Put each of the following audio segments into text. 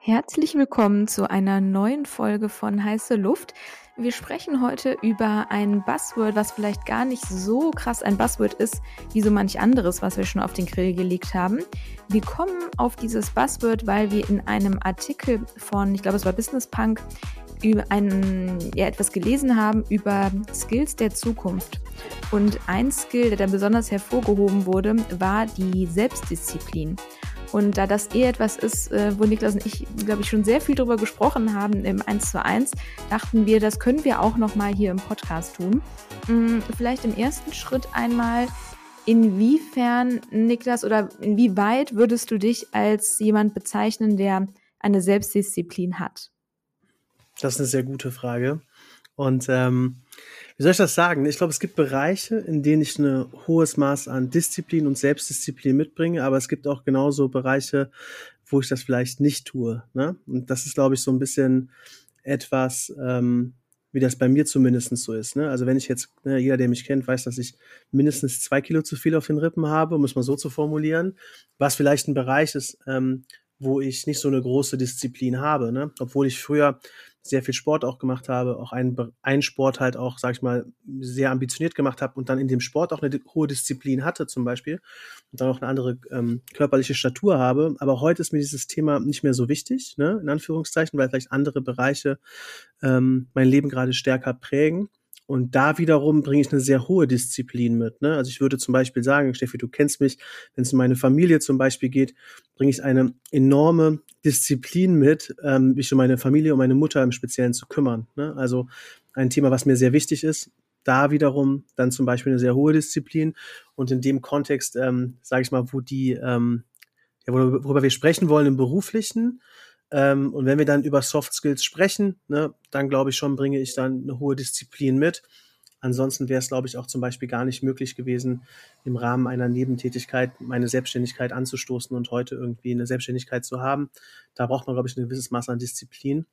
Herzlich willkommen zu einer neuen Folge von Heiße Luft. Wir sprechen heute über ein Buzzword, was vielleicht gar nicht so krass ein Buzzword ist, wie so manch anderes, was wir schon auf den Grill gelegt haben. Wir kommen auf dieses Buzzword, weil wir in einem Artikel von, ich glaube es war Business Punk, über einen, ja, etwas gelesen haben über Skills der Zukunft. Und ein Skill, der dann besonders hervorgehoben wurde, war die Selbstdisziplin. Und da das eh etwas ist, äh, wo Niklas und ich, glaube ich, schon sehr viel darüber gesprochen haben im 1 zu 1, dachten wir, das können wir auch nochmal hier im Podcast tun. Mm, vielleicht im ersten Schritt einmal, inwiefern, Niklas, oder inwieweit würdest du dich als jemand bezeichnen, der eine Selbstdisziplin hat? Das ist eine sehr gute Frage. Und ähm, wie soll ich das sagen? Ich glaube, es gibt Bereiche, in denen ich ein hohes Maß an Disziplin und Selbstdisziplin mitbringe, aber es gibt auch genauso Bereiche, wo ich das vielleicht nicht tue. Ne? Und das ist, glaube ich, so ein bisschen etwas, ähm, wie das bei mir zumindest so ist. Ne? Also wenn ich jetzt, ne, jeder, der mich kennt, weiß, dass ich mindestens zwei Kilo zu viel auf den Rippen habe, um es mal so zu formulieren, was vielleicht ein Bereich ist, ähm, wo ich nicht so eine große Disziplin habe. Ne? Obwohl ich früher sehr viel Sport auch gemacht habe, auch einen, einen Sport halt auch, sag ich mal, sehr ambitioniert gemacht habe und dann in dem Sport auch eine hohe Disziplin hatte zum Beispiel und dann auch eine andere ähm, körperliche Statur habe. Aber heute ist mir dieses Thema nicht mehr so wichtig, ne, in Anführungszeichen, weil vielleicht andere Bereiche ähm, mein Leben gerade stärker prägen. Und da wiederum bringe ich eine sehr hohe Disziplin mit. Ne? Also ich würde zum Beispiel sagen, Steffi, du kennst mich, wenn es um meine Familie zum Beispiel geht, bringe ich eine enorme Disziplin mit, ähm, mich um meine Familie und meine Mutter im Speziellen zu kümmern. Ne? Also ein Thema, was mir sehr wichtig ist. Da wiederum dann zum Beispiel eine sehr hohe Disziplin. Und in dem Kontext, ähm, sage ich mal, wo die, ähm, ja, worüber wir sprechen wollen im beruflichen, ähm, und wenn wir dann über Soft Skills sprechen, ne, dann glaube ich schon, bringe ich dann eine hohe Disziplin mit. Ansonsten wäre es, glaube ich, auch zum Beispiel gar nicht möglich gewesen, im Rahmen einer Nebentätigkeit meine Selbstständigkeit anzustoßen und heute irgendwie eine Selbstständigkeit zu haben. Da braucht man, glaube ich, ein gewisses Maß an Disziplin.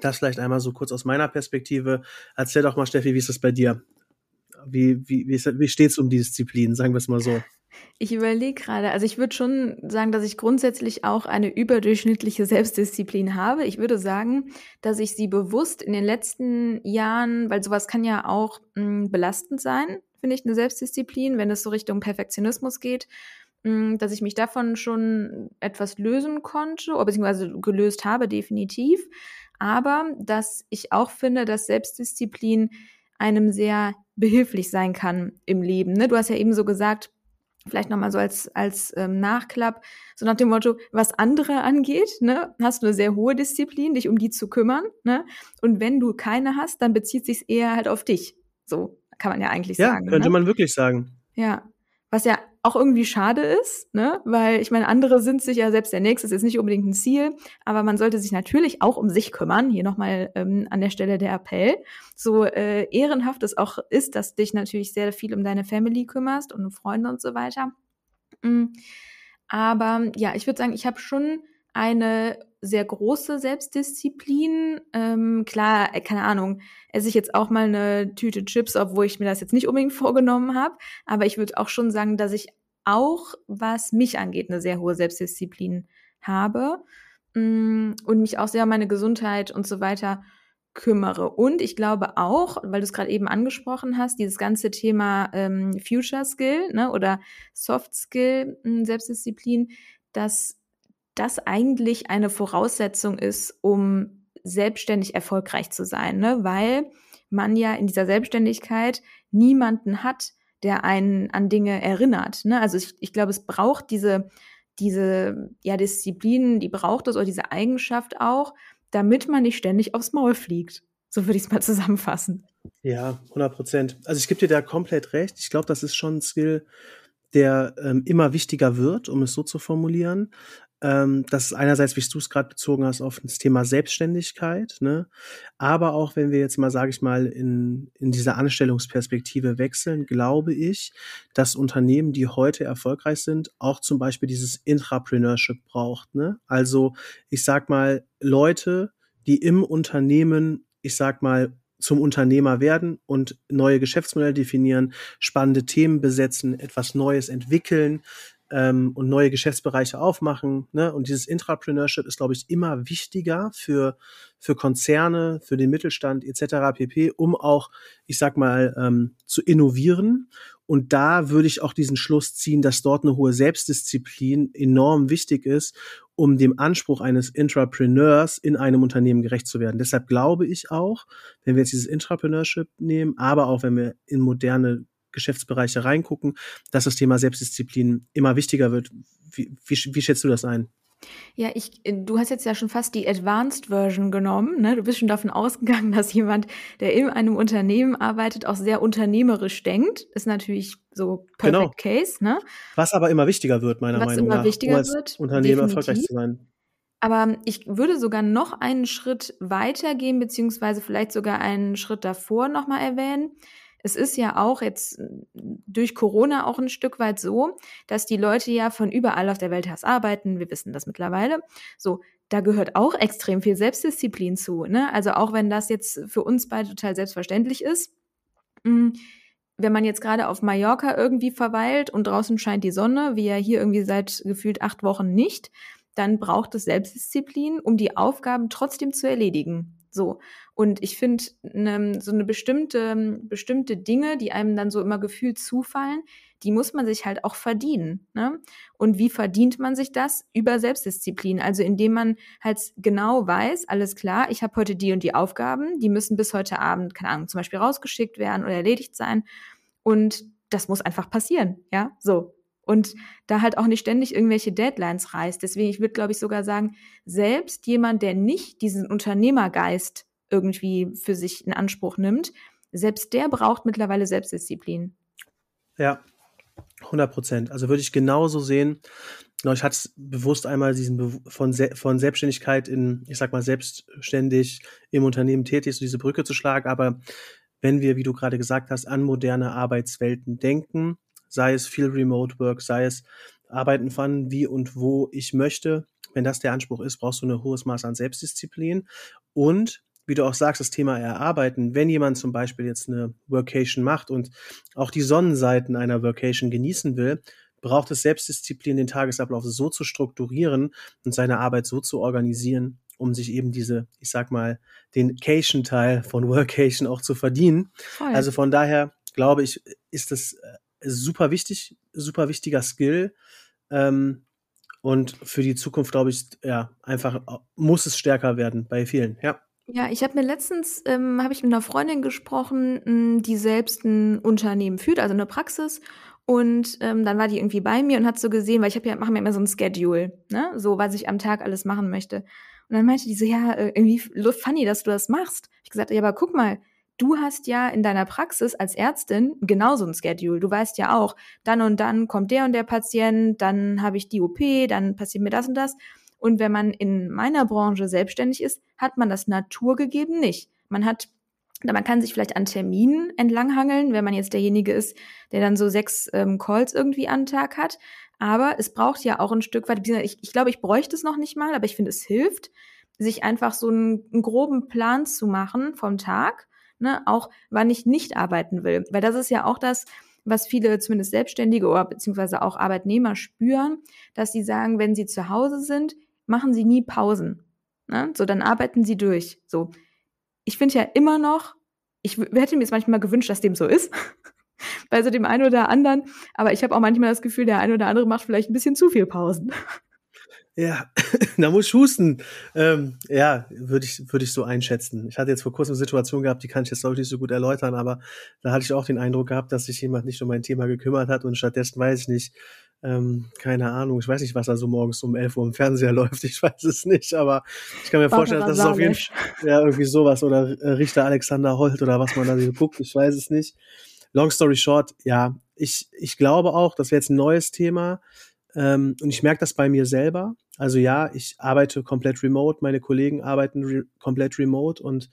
Das vielleicht einmal so kurz aus meiner Perspektive. Erzähl doch mal, Steffi, wie ist das bei dir? Wie, wie, wie, wie steht es um die Disziplin, sagen wir es mal so? Ich überlege gerade, also ich würde schon sagen, dass ich grundsätzlich auch eine überdurchschnittliche Selbstdisziplin habe. Ich würde sagen, dass ich sie bewusst in den letzten Jahren, weil sowas kann ja auch mh, hm, belastend sein, finde ich, eine Selbstdisziplin, wenn es so Richtung Perfektionismus geht, mh, hm, dass ich mich davon schon etwas lösen konnte, oder beziehungsweise gelöst habe, definitiv. Aber dass ich auch finde, dass Selbstdisziplin einem sehr behilflich sein kann im Leben. Ne? Du hast ja eben so gesagt, vielleicht nochmal so als, als ähm, Nachklapp, so nach dem Motto, was andere angeht, ne, hast du eine sehr hohe Disziplin, dich um die zu kümmern, ne? Und wenn du keine hast, dann bezieht sich eher halt auf dich. So kann man ja eigentlich ja, sagen. Könnte ne? man wirklich sagen. Ja. Was ja auch irgendwie schade ist, ne? Weil ich meine, andere sind sich ja selbst der Nächste, ist jetzt nicht unbedingt ein Ziel, aber man sollte sich natürlich auch um sich kümmern. Hier nochmal ähm, an der Stelle der Appell. So äh, ehrenhaft es auch ist, dass dich natürlich sehr viel um deine Family kümmerst und um Freunde und so weiter. Mhm. Aber ja, ich würde sagen, ich habe schon eine sehr große Selbstdisziplin. Ähm, klar, äh, keine Ahnung, esse ich jetzt auch mal eine Tüte Chips, obwohl ich mir das jetzt nicht unbedingt vorgenommen habe. Aber ich würde auch schon sagen, dass ich auch, was mich angeht, eine sehr hohe Selbstdisziplin habe mm, und mich auch sehr um meine Gesundheit und so weiter kümmere. Und ich glaube auch, weil du es gerade eben angesprochen hast, dieses ganze Thema ähm, Future Skill ne, oder Soft Skill äh, Selbstdisziplin, dass das eigentlich eine Voraussetzung ist, um selbstständig erfolgreich zu sein, ne? weil man ja in dieser Selbstständigkeit niemanden hat, der einen an Dinge erinnert. Ne? Also ich, ich glaube, es braucht diese, diese ja, Disziplin, die braucht es oder diese Eigenschaft auch, damit man nicht ständig aufs Maul fliegt. So würde ich es mal zusammenfassen. Ja, 100 Prozent. Also ich gebe dir da komplett recht. Ich glaube, das ist schon ein Skill, der ähm, immer wichtiger wird, um es so zu formulieren. Ähm, das ist einerseits, wie du es gerade bezogen hast, auf das Thema Selbstständigkeit, ne? aber auch wenn wir jetzt mal, sage ich mal, in, in dieser Anstellungsperspektive wechseln, glaube ich, dass Unternehmen, die heute erfolgreich sind, auch zum Beispiel dieses Intrapreneurship braucht. Ne? Also ich sag mal, Leute, die im Unternehmen, ich sag mal, zum Unternehmer werden und neue Geschäftsmodelle definieren, spannende Themen besetzen, etwas Neues entwickeln, ähm, und neue Geschäftsbereiche aufmachen. Ne? Und dieses Intrapreneurship ist, glaube ich, immer wichtiger für, für Konzerne, für den Mittelstand etc. pp., um auch, ich sag mal, ähm, zu innovieren. Und da würde ich auch diesen Schluss ziehen, dass dort eine hohe Selbstdisziplin enorm wichtig ist, um dem Anspruch eines Intrapreneurs in einem Unternehmen gerecht zu werden. Deshalb glaube ich auch, wenn wir jetzt dieses Intrapreneurship nehmen, aber auch wenn wir in moderne Geschäftsbereiche reingucken, dass das Thema Selbstdisziplin immer wichtiger wird. Wie, wie, wie schätzt du das ein? Ja, ich, du hast jetzt ja schon fast die Advanced Version genommen. Ne? Du bist schon davon ausgegangen, dass jemand, der in einem Unternehmen arbeitet, auch sehr unternehmerisch denkt. Ist natürlich so perfect genau. case. Ne? Was aber immer wichtiger wird, meiner Was Meinung immer nach, wichtiger um als wird, Unternehmen definitiv. erfolgreich zu sein. Aber ich würde sogar noch einen Schritt weiter gehen, beziehungsweise vielleicht sogar einen Schritt davor nochmal erwähnen es ist ja auch jetzt durch Corona auch ein Stück weit so, dass die Leute ja von überall auf der Welt aus arbeiten. Wir wissen das mittlerweile. So, da gehört auch extrem viel Selbstdisziplin zu. Ne? Also auch wenn das jetzt für uns beide total selbstverständlich ist. Hm, wenn man jetzt gerade auf Mallorca irgendwie verweilt und draußen scheint die Sonne, wie ja hier irgendwie seit gefühlt acht Wochen nicht, dann braucht es Selbstdisziplin, um die Aufgaben trotzdem zu erledigen. So. Und ich finde, ne, so eine bestimmte, bestimmte Dinge, die einem dann so immer gefühlt zufallen, die muss man sich halt auch verdienen. Ne? Und wie verdient man sich das? Über Selbstdisziplin. Also indem man halt genau weiß, alles klar, ich habe heute die und die Aufgaben, die müssen bis heute Abend, keine Ahnung, zum Beispiel rausgeschickt werden oder erledigt sein. Und das muss einfach passieren. Ja, so und da halt auch nicht ständig irgendwelche Deadlines reißt. Deswegen, ich würde, glaube ich, sogar sagen, selbst jemand, der nicht diesen Unternehmergeist irgendwie für sich in Anspruch nimmt, selbst der braucht mittlerweile Selbstdisziplin. Ja, 100 Prozent. Also würde ich genauso sehen. Genau, ich hatte bewusst einmal diesen von, Se von Selbstständigkeit in, ich sag mal, selbstständig im Unternehmen tätig, so diese Brücke zu schlagen. Aber wenn wir, wie du gerade gesagt hast, an moderne Arbeitswelten denken, sei es viel Remote Work, sei es Arbeiten von wie und wo ich möchte. Wenn das der Anspruch ist, brauchst du ein hohes Maß an Selbstdisziplin. Und wie du auch sagst, das Thema Erarbeiten. Wenn jemand zum Beispiel jetzt eine Workation macht und auch die Sonnenseiten einer Workation genießen will, braucht es Selbstdisziplin, den Tagesablauf so zu strukturieren und seine Arbeit so zu organisieren, um sich eben diese, ich sag mal, den Cation-Teil von Workation auch zu verdienen. Voll. Also von daher glaube ich, ist das super wichtig, super wichtiger Skill. Ähm, und für die Zukunft, glaube ich, ja, einfach muss es stärker werden bei vielen, ja. Ja, ich habe mir letztens, ähm, habe ich mit einer Freundin gesprochen, die selbst ein Unternehmen führt, also eine Praxis. Und ähm, dann war die irgendwie bei mir und hat so gesehen, weil ich habe ja, mache mir immer so ein Schedule, ne, so was ich am Tag alles machen möchte. Und dann meinte die so, ja, äh, irgendwie funny, dass du das machst. Ich gesagt, ja, aber guck mal, du hast ja in deiner Praxis als Ärztin genauso ein Schedule. Du weißt ja auch, dann und dann kommt der und der Patient, dann habe ich die OP, dann passiert mir das und das. Und wenn man in meiner Branche selbstständig ist, hat man das naturgegeben nicht. Man hat man kann sich vielleicht an Terminen entlanghangeln, wenn man jetzt derjenige ist, der dann so sechs ähm, Calls irgendwie an Tag hat. Aber es braucht ja auch ein Stück weit, ich, ich glaube, ich bräuchte es noch nicht mal, aber ich finde, es hilft, sich einfach so einen, einen groben Plan zu machen vom Tag ne, auch wann ich nicht arbeiten will. Weil das ist ja auch das, was viele zumindest Selbstständige oder beziehungsweise auch Arbeitnehmer spüren, dass sie sagen, wenn sie zu Hause sind, machen sie nie Pausen. Ne? So, dann arbeiten sie durch. So. Ich finde ja immer noch, ich hätte mir jetzt manchmal gewünscht, dass dem so ist. Bei so dem einen oder anderen. Aber ich habe auch manchmal das Gefühl, der eine oder andere macht vielleicht ein bisschen zu viel Pausen. Ja, da muss ich husten. Ähm, ja, würde ich, würde ich so einschätzen. Ich hatte jetzt vor kurzem eine Situation gehabt, die kann ich jetzt glaube ich nicht so gut erläutern, aber da hatte ich auch den Eindruck gehabt, dass sich jemand nicht um mein Thema gekümmert hat und stattdessen weiß ich nicht, ähm, keine Ahnung, ich weiß nicht, was da so morgens um 11 Uhr im Fernseher läuft, ich weiß es nicht, aber ich kann mir vorstellen, dass es auf jeden Fall, ja, irgendwie sowas oder äh, Richter Alexander Holt oder was man da so guckt, ich weiß es nicht. Long story short, ja, ich, ich glaube auch, das wäre jetzt ein neues Thema, ähm, und ich merke das bei mir selber, also ja, ich arbeite komplett remote, meine Kollegen arbeiten re komplett remote. Und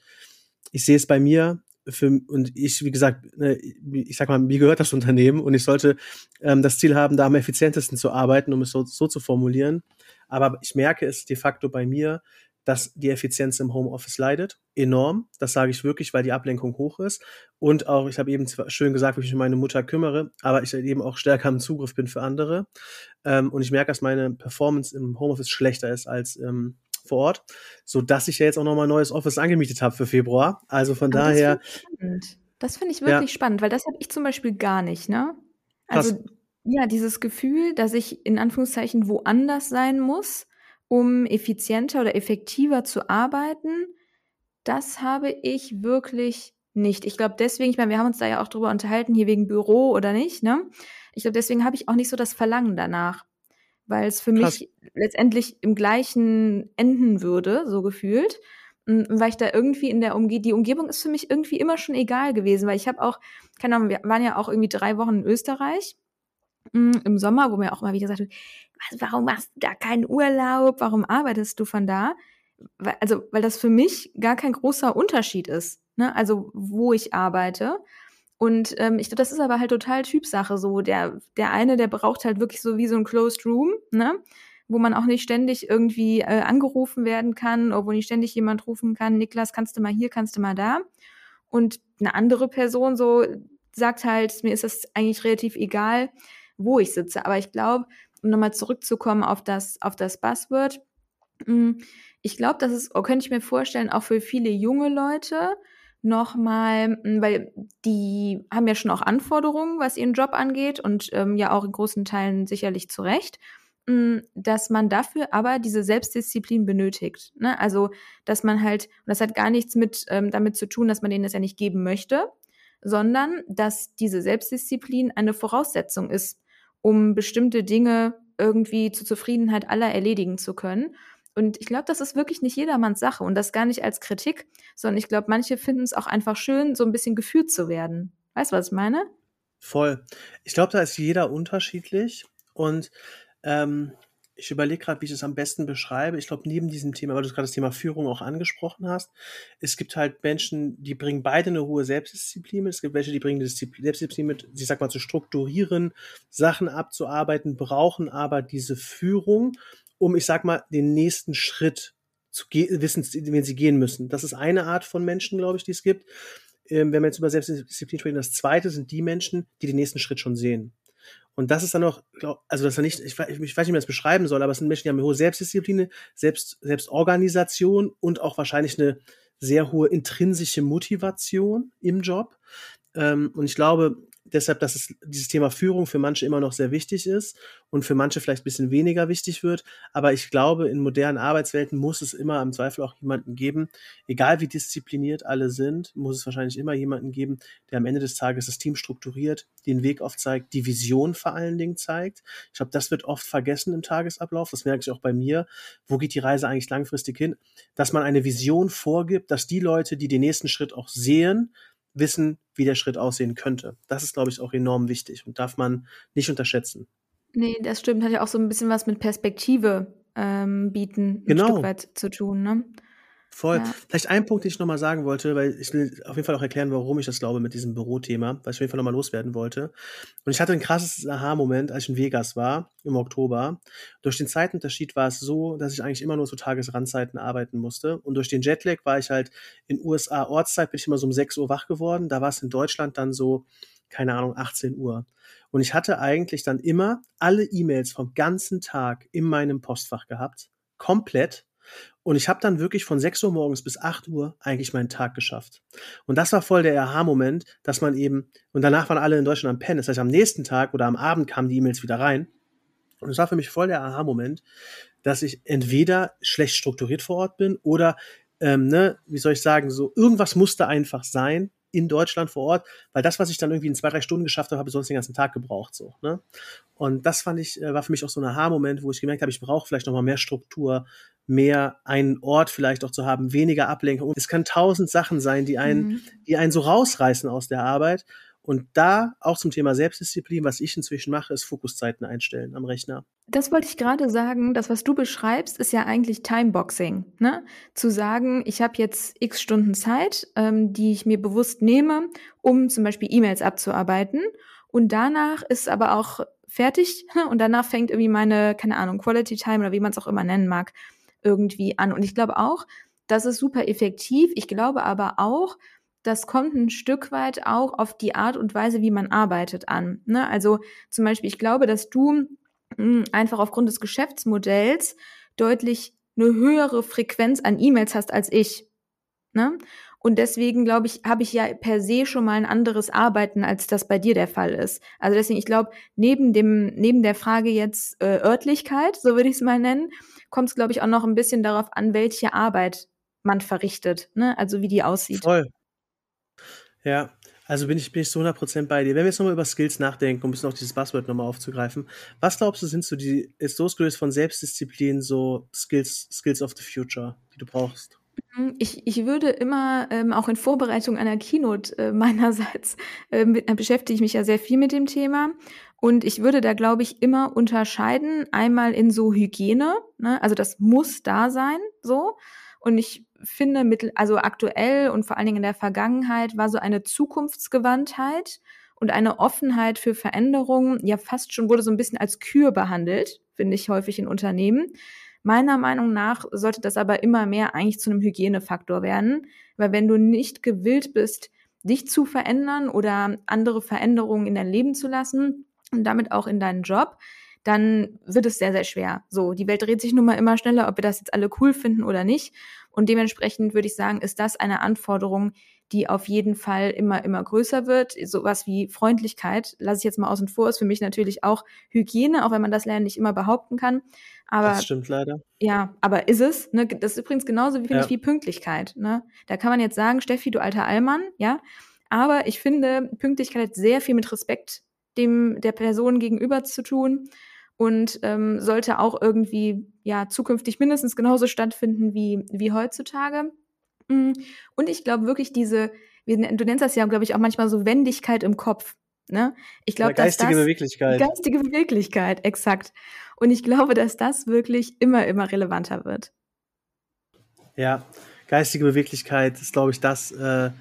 ich sehe es bei mir. Für, und ich, wie gesagt, ne, ich sag mal, mir gehört das Unternehmen. Und ich sollte ähm, das Ziel haben, da am effizientesten zu arbeiten, um es so, so zu formulieren. Aber ich merke es de facto bei mir, dass die Effizienz im Homeoffice leidet. Enorm. Das sage ich wirklich, weil die Ablenkung hoch ist. Und auch, ich habe eben schön gesagt, wie ich mich um meine Mutter kümmere, aber ich eben auch stärker im Zugriff bin für andere. Ähm, und ich merke, dass meine Performance im Homeoffice schlechter ist als ähm, vor Ort, so dass ich ja jetzt auch nochmal ein neues Office angemietet habe für Februar. Also von aber daher. Das finde ich wirklich ja. spannend, weil das habe ich zum Beispiel gar nicht, ne? Also Krass. ja, dieses Gefühl, dass ich in Anführungszeichen woanders sein muss, um effizienter oder effektiver zu arbeiten, das habe ich wirklich nicht. Ich glaube deswegen, ich meine, wir haben uns da ja auch drüber unterhalten, hier wegen Büro oder nicht, ne? Ich glaube, deswegen habe ich auch nicht so das Verlangen danach, weil es für Krass. mich letztendlich im gleichen enden würde, so gefühlt. Hm, weil ich da irgendwie in der Umgebung, die Umgebung ist für mich irgendwie immer schon egal gewesen, weil ich habe auch, keine Ahnung, wir waren ja auch irgendwie drei Wochen in Österreich im Sommer, wo mir auch immer wieder gesagt was, warum machst du da keinen Urlaub, warum arbeitest du von da? Also, weil das für mich gar kein großer Unterschied ist, ne? also wo ich arbeite. Und ähm, ich glaube, das ist aber halt total Typsache so. Der, der eine, der braucht halt wirklich so wie so ein Closed Room, ne? wo man auch nicht ständig irgendwie äh, angerufen werden kann, obwohl nicht ständig jemand rufen kann, Niklas, kannst du mal hier, kannst du mal da. Und eine andere Person so sagt halt, mir ist das eigentlich relativ egal, wo ich sitze. Aber ich glaube, um nochmal zurückzukommen auf das, auf das Buzzword, hm, ich glaube, das ist, könnte ich mir vorstellen, auch für viele junge Leute nochmal, hm, weil die haben ja schon auch Anforderungen, was ihren Job angeht und ähm, ja auch in großen Teilen sicherlich zu Recht. Hm, dass man dafür aber diese Selbstdisziplin benötigt. Ne? Also, dass man halt, und das hat gar nichts mit ähm, damit zu tun, dass man denen das ja nicht geben möchte, sondern dass diese Selbstdisziplin eine Voraussetzung ist, um bestimmte Dinge irgendwie zur Zufriedenheit aller erledigen zu können. Und ich glaube, das ist wirklich nicht jedermanns Sache und das gar nicht als Kritik, sondern ich glaube, manche finden es auch einfach schön, so ein bisschen gefühlt zu werden. Weißt du, was ich meine? Voll. Ich glaube, da ist jeder unterschiedlich und ähm, ich überlege gerade, wie ich es am besten beschreibe. Ich glaube, neben diesem Thema, weil du gerade das Thema Führung auch angesprochen hast, es gibt halt Menschen, die bringen beide eine hohe Selbstdisziplin mit. Es gibt welche, die bringen die Selbstdisziplin mit, ich sag mal, zu strukturieren, Sachen abzuarbeiten, brauchen aber diese Führung, um, ich sag mal, den nächsten Schritt zu wissen, den sie gehen müssen. Das ist eine Art von Menschen, glaube ich, die es gibt. Ähm, wenn wir jetzt über Selbstdisziplin sprechen, das zweite sind die Menschen, die den nächsten Schritt schon sehen. Und das ist dann auch, also das ist nicht, ich, ich weiß nicht, wie man das beschreiben soll, aber es sind Menschen, die haben eine hohe Selbstdisziplin, Selbst, Selbstorganisation und auch wahrscheinlich eine sehr hohe intrinsische Motivation im Job. Ähm, und ich glaube, deshalb, dass es dieses Thema Führung für manche immer noch sehr wichtig ist und für manche vielleicht ein bisschen weniger wichtig wird. Aber ich glaube, in modernen Arbeitswelten muss es immer im Zweifel auch jemanden geben, egal wie diszipliniert alle sind, muss es wahrscheinlich immer jemanden geben, der am Ende des Tages das Team strukturiert, den Weg aufzeigt, die Vision vor allen Dingen zeigt. Ich glaube, das wird oft vergessen im Tagesablauf. Das merke ich auch bei mir. Wo geht die Reise eigentlich langfristig hin? Dass man eine Vision vorgibt, dass die Leute, die den nächsten Schritt auch sehen, wissen, wie der Schritt aussehen könnte. Das ist, glaube ich, auch enorm wichtig und darf man nicht unterschätzen. Nee, das stimmt. Hat ja auch so ein bisschen was mit Perspektive ähm, bieten, genau. ein Stück weit zu tun. Ne? Voll. Ja. Vielleicht ein Punkt, den ich nochmal sagen wollte, weil ich will auf jeden Fall auch erklären, warum ich das glaube mit diesem Bürothema, weil ich auf jeden Fall nochmal loswerden wollte. Und ich hatte ein krasses Aha-Moment, als ich in Vegas war, im Oktober. Durch den Zeitunterschied war es so, dass ich eigentlich immer nur zu Tagesrandzeiten arbeiten musste. Und durch den Jetlag war ich halt in USA Ortszeit, bin ich immer so um 6 Uhr wach geworden. Da war es in Deutschland dann so, keine Ahnung, 18 Uhr. Und ich hatte eigentlich dann immer alle E-Mails vom ganzen Tag in meinem Postfach gehabt. Komplett und ich habe dann wirklich von 6 Uhr morgens bis 8 Uhr eigentlich meinen Tag geschafft. Und das war voll der Aha-Moment, dass man eben, und danach waren alle in Deutschland am Pennen. Das heißt, am nächsten Tag oder am Abend kamen die E-Mails wieder rein. Und es war für mich voll der Aha-Moment, dass ich entweder schlecht strukturiert vor Ort bin oder, ähm, ne, wie soll ich sagen, so irgendwas musste einfach sein, in Deutschland vor Ort, weil das, was ich dann irgendwie in zwei, drei Stunden geschafft habe, habe ich sonst den ganzen Tag gebraucht. So, ne? Und das fand ich, äh, war für mich auch so ein Aha-Moment, wo ich gemerkt habe, ich brauche vielleicht nochmal mehr Struktur, mehr einen Ort vielleicht auch zu haben, weniger Ablenkung. Es kann tausend Sachen sein, die einen, mhm. die einen so rausreißen aus der Arbeit. Und da auch zum Thema Selbstdisziplin, was ich inzwischen mache, ist Fokuszeiten einstellen am Rechner. Das wollte ich gerade sagen. Das, was du beschreibst, ist ja eigentlich Timeboxing. Ne? Zu sagen, ich habe jetzt x Stunden Zeit, ähm, die ich mir bewusst nehme, um zum Beispiel E-Mails abzuarbeiten. Und danach ist aber auch fertig. Und danach fängt irgendwie meine, keine Ahnung, Quality Time oder wie man es auch immer nennen mag, irgendwie an. Und ich glaube auch, das ist super effektiv. Ich glaube aber auch, das kommt ein Stück weit auch auf die Art und Weise, wie man arbeitet an. Ne? Also zum Beispiel, ich glaube, dass du hm, einfach aufgrund des Geschäftsmodells deutlich eine höhere Frequenz an E-Mails hast als ich. Ne? Und deswegen, glaube ich, habe ich ja per se schon mal ein anderes Arbeiten, als das bei dir der Fall ist. Also deswegen, ich glaube, neben dem, neben der Frage jetzt äh, Örtlichkeit, so würde ich es mal nennen, kommt es, glaube ich, auch noch ein bisschen darauf an, welche Arbeit man verrichtet, ne? Also wie die aussieht. Voll. Ja, also bin ich, bin ich so 100% bei dir. Wenn wir jetzt nochmal über Skills nachdenken, um ein bisschen auch dieses Buzzword nochmal aufzugreifen, was glaubst du, sind so die, ist Skills von Selbstdisziplin so Skills, Skills of the Future, die du brauchst? Mhm, ich, ich würde immer, ähm, auch in Vorbereitung einer Keynote äh, meinerseits, äh, mit, äh, beschäftige ich mich ja sehr viel mit dem Thema. Und ich würde da, glaube ich, immer unterscheiden, einmal in so Hygiene, ne? also das muss da sein, so. Und ich finde, mittel, also aktuell und vor allen Dingen in der Vergangenheit war so eine Zukunftsgewandtheit und eine Offenheit für Veränderungen ja fast schon wurde so ein bisschen als Kür behandelt, finde ich häufig in Unternehmen. Meiner Meinung nach sollte das aber immer mehr eigentlich zu einem Hygienefaktor werden, weil wenn du nicht gewillt bist, dich zu verändern oder andere Veränderungen in dein Leben zu lassen und damit auch in deinen Job, dann wird es sehr, sehr schwer. So, die Welt dreht sich nun mal immer schneller, ob wir das jetzt alle cool finden oder nicht. Und dementsprechend würde ich sagen, ist das eine Anforderung, die auf jeden Fall immer, immer größer wird. Sowas wie Freundlichkeit, lasse ich jetzt mal außen vor, ist für mich natürlich auch Hygiene, auch wenn man das Lernen nicht immer behaupten kann. Aber, das stimmt leider. Ja, aber ist es? Ne? Das ist übrigens genauso wie, finde ja. ich, wie Pünktlichkeit. Ne? Da kann man jetzt sagen, Steffi, du alter Allmann, ja. Aber ich finde, Pünktlichkeit hat sehr viel mit Respekt dem der Person gegenüber zu tun und ähm, sollte auch irgendwie ja zukünftig mindestens genauso stattfinden wie wie heutzutage. Mm, und ich glaube wirklich diese, du nennst das ja glaube ich auch manchmal so Wendigkeit im Kopf. Ne? Ich glaube, geistige das, Beweglichkeit. Geistige Beweglichkeit, exakt. Und ich glaube, dass das wirklich immer immer relevanter wird. Ja, geistige Beweglichkeit ist glaube ich das, äh,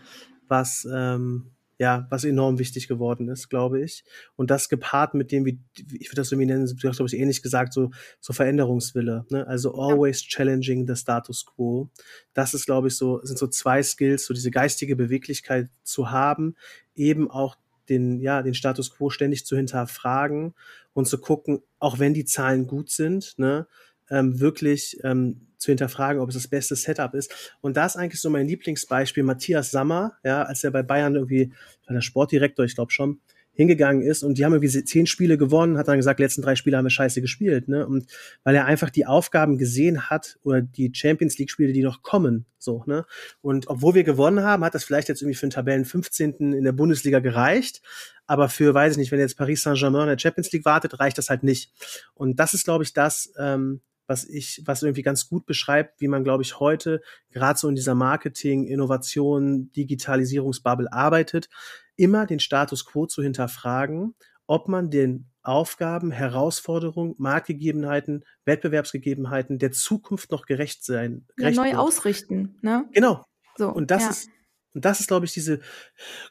was ähm, ja, was enorm wichtig geworden ist, glaube ich. Und das gepaart mit dem, wie, ich würde das irgendwie nennen, du hast, glaube ich, ähnlich gesagt, so, so Veränderungswille, ne? Also always challenging the status quo. Das ist, glaube ich, so, sind so zwei Skills, so diese geistige Beweglichkeit zu haben, eben auch den, ja, den Status quo ständig zu hinterfragen und zu gucken, auch wenn die Zahlen gut sind, ne, ähm, wirklich ähm, zu hinterfragen, ob es das beste Setup ist. Und da ist eigentlich so mein Lieblingsbeispiel Matthias Sammer, ja, als er bei Bayern irgendwie, war der Sportdirektor, ich glaube schon, hingegangen ist und die haben irgendwie zehn Spiele gewonnen, hat dann gesagt, letzten drei Spiele haben wir scheiße gespielt, ne? Und weil er einfach die Aufgaben gesehen hat oder die Champions League Spiele, die noch kommen, so, ne? Und obwohl wir gewonnen haben, hat das vielleicht jetzt irgendwie für den Tabellen 15. in der Bundesliga gereicht, aber für, weiß ich nicht, wenn jetzt Paris Saint-Germain in der Champions League wartet, reicht das halt nicht. Und das ist, glaube ich, das, ähm, was ich, was irgendwie ganz gut beschreibt, wie man, glaube ich, heute gerade so in dieser Marketing, Innovation, Digitalisierungsbubble arbeitet, immer den Status quo zu hinterfragen, ob man den Aufgaben, Herausforderungen, Marktgegebenheiten, Wettbewerbsgegebenheiten der Zukunft noch gerecht sein. Gerecht ja, neu wird. ausrichten, ne? Genau. So, und das ja. ist, und das ist, glaube ich, diese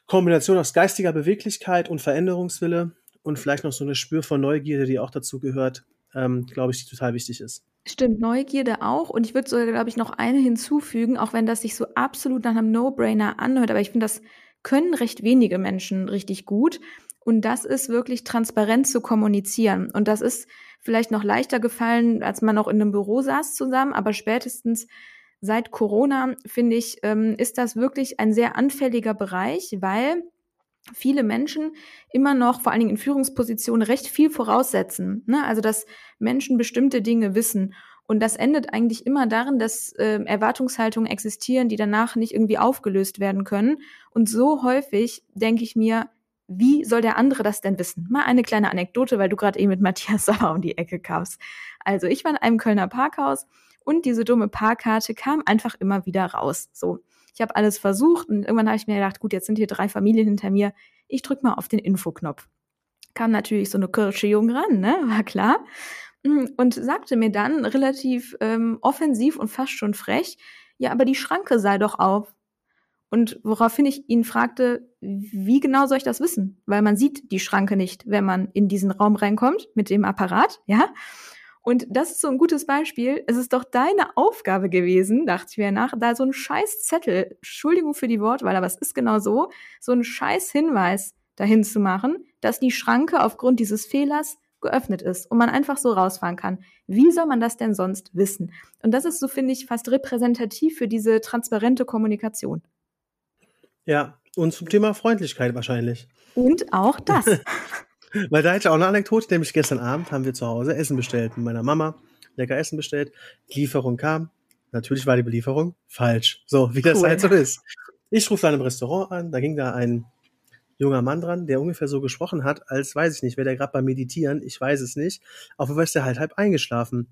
Kombination aus geistiger Beweglichkeit und Veränderungswille und vielleicht noch so eine Spür von Neugierde, die auch dazu gehört, ähm, glaube ich, die total wichtig ist. Stimmt, Neugierde auch. Und ich würde sogar, glaube ich, noch eine hinzufügen, auch wenn das sich so absolut nach einem No-Brainer anhört. Aber ich finde, das können recht wenige Menschen richtig gut. Und das ist wirklich transparent zu kommunizieren. Und das ist vielleicht noch leichter gefallen, als man noch in einem Büro saß zusammen. Aber spätestens seit Corona, finde ich, ähm, ist das wirklich ein sehr anfälliger Bereich, weil viele Menschen immer noch, vor allen Dingen in Führungspositionen, recht viel voraussetzen. Ne? Also, dass Menschen bestimmte Dinge wissen. Und das endet eigentlich immer darin, dass äh, Erwartungshaltungen existieren, die danach nicht irgendwie aufgelöst werden können. Und so häufig denke ich mir, wie soll der andere das denn wissen? Mal eine kleine Anekdote, weil du gerade eben mit Matthias Sauer um die Ecke kamst. Also ich war in einem Kölner Parkhaus und diese dumme Parkkarte kam einfach immer wieder raus. So. Ich habe alles versucht und irgendwann habe ich mir gedacht, gut, jetzt sind hier drei Familien hinter mir. Ich drück mal auf den Infoknopf. Kam natürlich so eine Kirsche jung ran, ne? War klar. Mm, und sagte mir dann relativ ähm, offensiv und fast schon frech, ja, aber die Schranke sei doch auf. Und woraufhin ich ihn fragte, wie genau soll ich das wissen? Weil man sieht die Schranke nicht, wenn man in diesen Raum reinkommt mit dem Apparat, ja. Und das ist so ein gutes Beispiel. Es ist doch deine Aufgabe gewesen, dachte ich mir nach, da so ein scheiß Zettel, Entschuldigung für die Wortwahl, aber es ist genau so, so ein scheiß Hinweis dahin zu machen, dass die Schranke aufgrund dieses Fehlers geöffnet ist und man einfach so rausfahren kann. Wie soll man das denn sonst wissen? Und das ist so, finde ich, fast repräsentativ für diese transparente Kommunikation. Ja, und zum Thema Freundlichkeit wahrscheinlich. Und auch das. Weil da hätte ich auch eine Anekdote, nämlich gestern Abend haben wir zu Hause Essen bestellt mit meiner Mama, lecker Essen bestellt, die Lieferung kam, natürlich war die Belieferung falsch, so wie das cool. halt so ist. Ich rufe dann im Restaurant an, da ging da ein junger Mann dran, der ungefähr so gesprochen hat, als weiß ich nicht, wäre der gerade beim Meditieren, ich weiß es nicht, auf jeden Fall ist der halt halb eingeschlafen.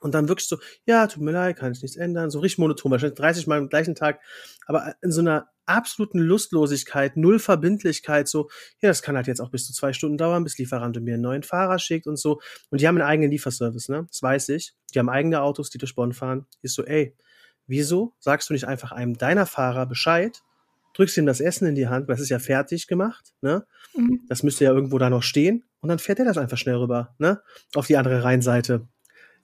Und dann wirklich so, ja, tut mir leid, kann ich nichts ändern. So richtig monoton, wahrscheinlich 30 Mal am gleichen Tag, aber in so einer absoluten Lustlosigkeit, null Verbindlichkeit, so, ja, das kann halt jetzt auch bis zu zwei Stunden dauern, bis Lieferant mir einen neuen Fahrer schickt und so. Und die haben einen eigenen Lieferservice, ne? Das weiß ich. Die haben eigene Autos, die durch Bonn fahren. Ist so, ey, wieso sagst du nicht einfach einem deiner Fahrer Bescheid, drückst ihm das Essen in die Hand, weil es ist ja fertig gemacht, ne? Mhm. Das müsste ja irgendwo da noch stehen und dann fährt er das einfach schnell rüber, ne? Auf die andere Rheinseite.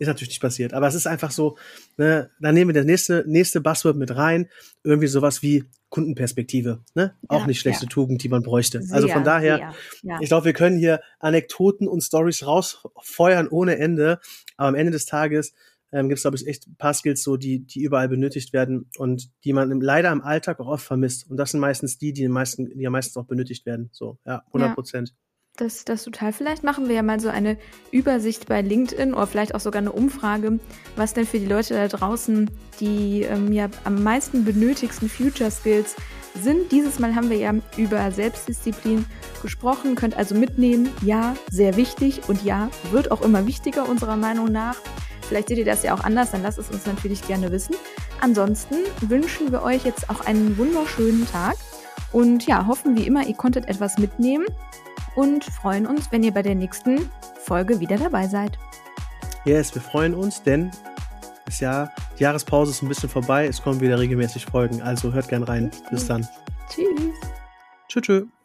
Ist natürlich nicht passiert. Aber es ist einfach so, ne, dann nehmen wir das nächste, nächste Buzzword mit rein. Irgendwie sowas wie Kundenperspektive. Ne? Ja, Auch nicht schlechte ja. Tugend, die man bräuchte. Sehr, also von daher, ja. ich glaube, wir können hier Anekdoten und Stories rausfeuern ohne Ende. Aber am Ende des Tages ähm, gibt es, glaube ich, echt ein paar Skills so, die, die überall benötigt werden und die man leider im Alltag auch oft vermisst. Und das sind meistens die, die, am meisten, die am meisten auch benötigt werden. So, ja, 100 Prozent. Das, das total. Vielleicht machen wir ja mal so eine Übersicht bei LinkedIn oder vielleicht auch sogar eine Umfrage, was denn für die Leute da draußen die ähm, ja am meisten benötigsten Future Skills sind. Dieses Mal haben wir ja über Selbstdisziplin gesprochen, könnt also mitnehmen, ja, sehr wichtig und ja, wird auch immer wichtiger unserer Meinung nach. Vielleicht seht ihr das ja auch anders, dann lasst es uns natürlich gerne wissen. Ansonsten wünschen wir euch jetzt auch einen wunderschönen Tag und ja, hoffen wie immer, ihr konntet etwas mitnehmen und freuen uns, wenn ihr bei der nächsten Folge wieder dabei seid. Yes, wir freuen uns, denn das Jahr, die Jahrespause ist ein bisschen vorbei. Es kommen wieder regelmäßig Folgen, also hört gern rein. Bis dann. Tschüss. Tschüss. tschüss.